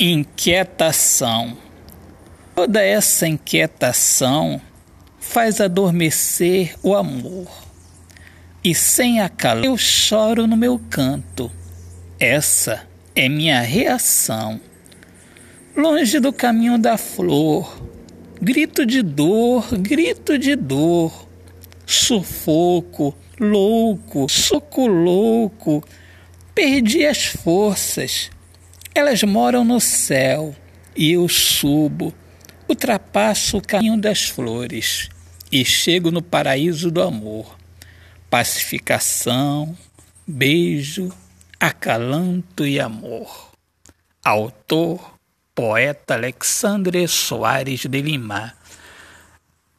Inquietação. Toda essa inquietação faz adormecer o amor. E sem a calor eu choro no meu canto. Essa é minha reação. Longe do caminho da flor, grito de dor, grito de dor, sufoco, louco, soco louco, perdi as forças elas moram no céu e eu subo, ultrapasso o caminho das flores e chego no paraíso do amor. Pacificação, beijo, acalanto e amor. Autor, poeta Alexandre Soares de Lima.